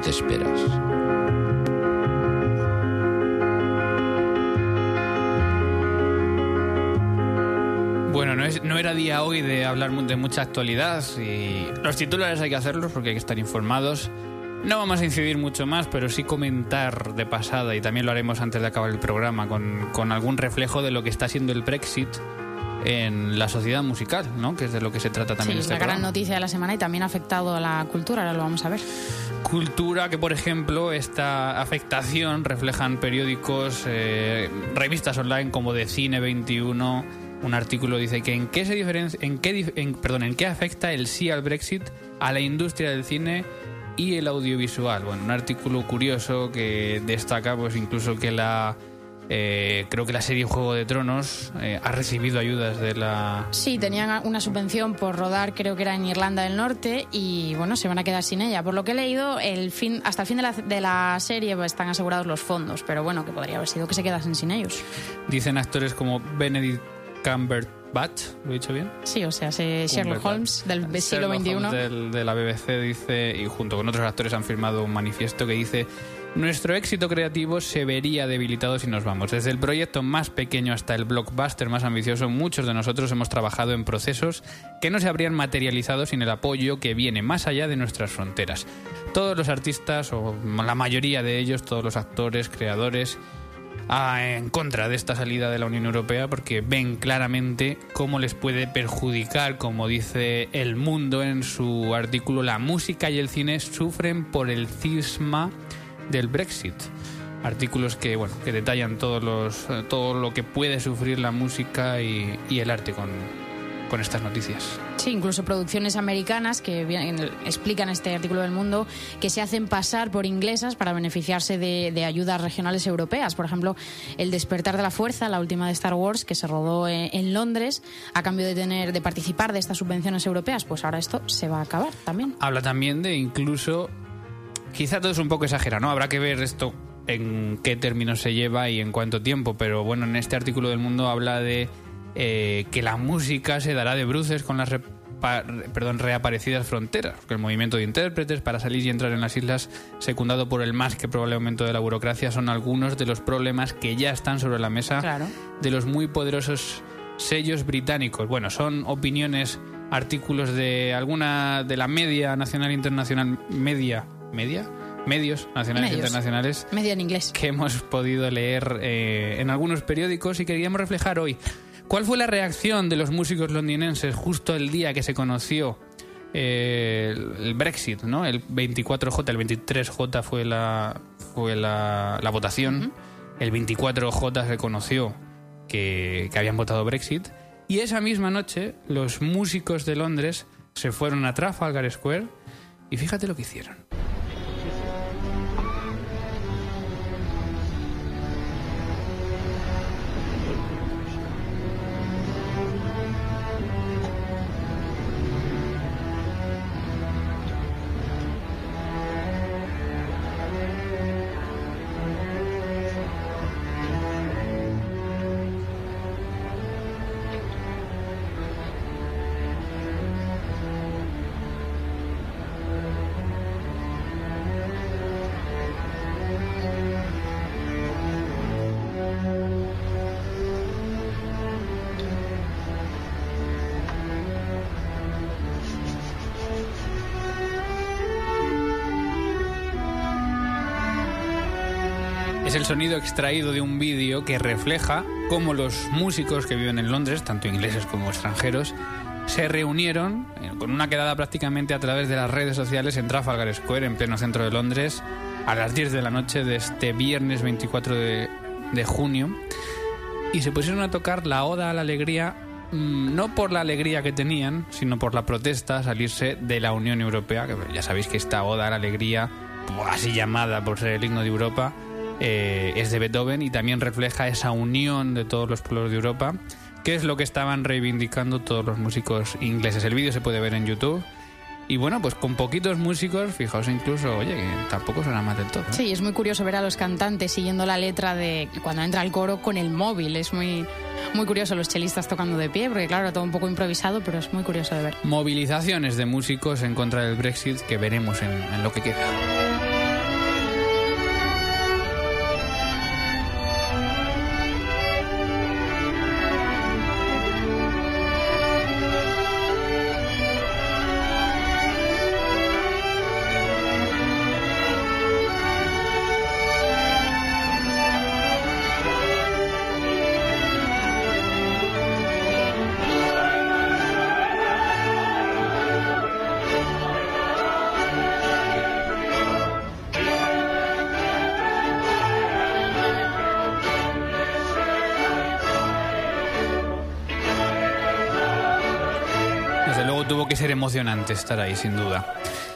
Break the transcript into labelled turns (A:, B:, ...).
A: te esperas. Bueno, no, es, no, era día hoy de hablar de mucha actualidad y los titulares hay que hacerlos porque hay que estar informados. No vamos a incidir mucho más, pero sí comentar de pasada, y también lo haremos antes de acabar el programa, con, algún reflejo de lo que está siendo el Brexit en la sociedad musical, ¿no? que es de lo que se trata también.
B: Sí,
A: este
B: es la gran noticia de la semana y también ha afectado a la cultura, ahora lo vamos a ver.
A: Cultura que, por ejemplo, esta afectación reflejan periódicos, eh, revistas online como de Cine 21. Un artículo dice que en qué se diferencia, en qué, perdón, en qué afecta el sí al Brexit a la industria del cine y el audiovisual. Bueno, un artículo curioso que destaca, pues incluso que la eh, creo que la serie Juego de Tronos eh, ha recibido ayudas de la
B: Sí, tenían una subvención por rodar, creo que era en Irlanda del Norte, y bueno, se van a quedar sin ella. Por lo que he leído, el fin, hasta el fin de la, de la serie pues, están asegurados los fondos, pero bueno, que podría haber sido que se quedasen sin ellos.
A: dicen actores como Benedict Cumberbatch, ¿lo he dicho bien?
B: Sí, o sea, se- Sherlock Holmes del siglo
A: Sherlock
B: XXI.
A: Holmes del- de la BBC dice, y junto con otros actores han firmado un manifiesto que dice nuestro éxito creativo se vería debilitado si nos vamos. Desde el proyecto más pequeño hasta el blockbuster más ambicioso, muchos de nosotros hemos trabajado en procesos que no se habrían materializado sin el apoyo que viene más allá de nuestras fronteras. Todos los artistas, o la mayoría de ellos, todos los actores, creadores, en contra de esta salida de la Unión Europea porque ven claramente cómo les puede perjudicar, como dice El Mundo en su artículo, la música y el cine sufren por el cisma del Brexit. Artículos que bueno que detallan todos los, eh, todo lo que puede sufrir la música y, y el arte con, con estas noticias.
B: Sí, incluso producciones americanas que vienen- explican este artículo del mundo que se hacen pasar por inglesas para beneficiarse de, de ayudas regionales europeas. Por ejemplo, El despertar de la fuerza, la última de Star Wars, que se rodó en, en Londres a cambio de tener de participar de estas subvenciones europeas. Pues ahora esto se va a acabar también.
A: Habla también de incluso, quizá todo es un poco exagerado, ¿no? Habrá que ver esto en qué términos se lleva y en cuánto tiempo, pero bueno, en este artículo del mundo habla de eh, que la música se dará de bruces con las re- perdón, reaparecidas fronteras, porque el movimiento de intérpretes para salir y entrar en las islas, secundado por el más que probable aumento de la burocracia, son algunos de los problemas que ya están sobre la mesa
B: Claro.
A: de los muy poderosos sellos británicos. Bueno, son opiniones, artículos de alguna de la media nacional e internacional, media, media, medios nacionales e internacionales
B: Media en inglés.
A: que hemos podido leer eh, en algunos periódicos y queríamos reflejar hoy. ¿Cuál fue la reacción de los músicos londinenses justo el día que se conoció eh, el el Brexit, ¿no? El 24J, el 23J fue la, fue la, la votación. El 24J se conoció que, que habían votado Brexit. Y esa misma noche los músicos de Londres se fueron a Trafalgar Square y fíjate lo que hicieron. Es el sonido extraído de un vídeo que refleja cómo los músicos que viven en Londres, tanto ingleses como extranjeros, se reunieron eh, con una quedada prácticamente a través de las redes sociales en Trafalgar Square, en pleno centro de Londres, a las 10 de la noche de este viernes 24 de, de junio. Y se pusieron a tocar la Oda a la Alegría, mm, no por la alegría que tenían, sino por la protesta a salirse de la Unión Europea, ya sabéis que esta Oda a la Alegría, así llamada por ser el himno de Europa, eh, es de Beethoven y también refleja esa unión de todos los pueblos de Europa, que es lo que estaban reivindicando todos los músicos ingleses. El vídeo se puede ver en YouTube. Y bueno, pues con poquitos músicos, fijaos incluso, oye, que tampoco suena mal del todo. ¿eh?
B: Sí, es muy curioso ver a los cantantes siguiendo la letra de cuando entra el coro con el móvil. Es muy, muy curioso los chelistas tocando de pie, porque claro, todo un poco improvisado, pero es muy curioso de ver.
A: Movilizaciones de músicos en contra del Brexit que veremos en, en lo que queda. Tuvo que ser emocionante estar ahí, sin duda.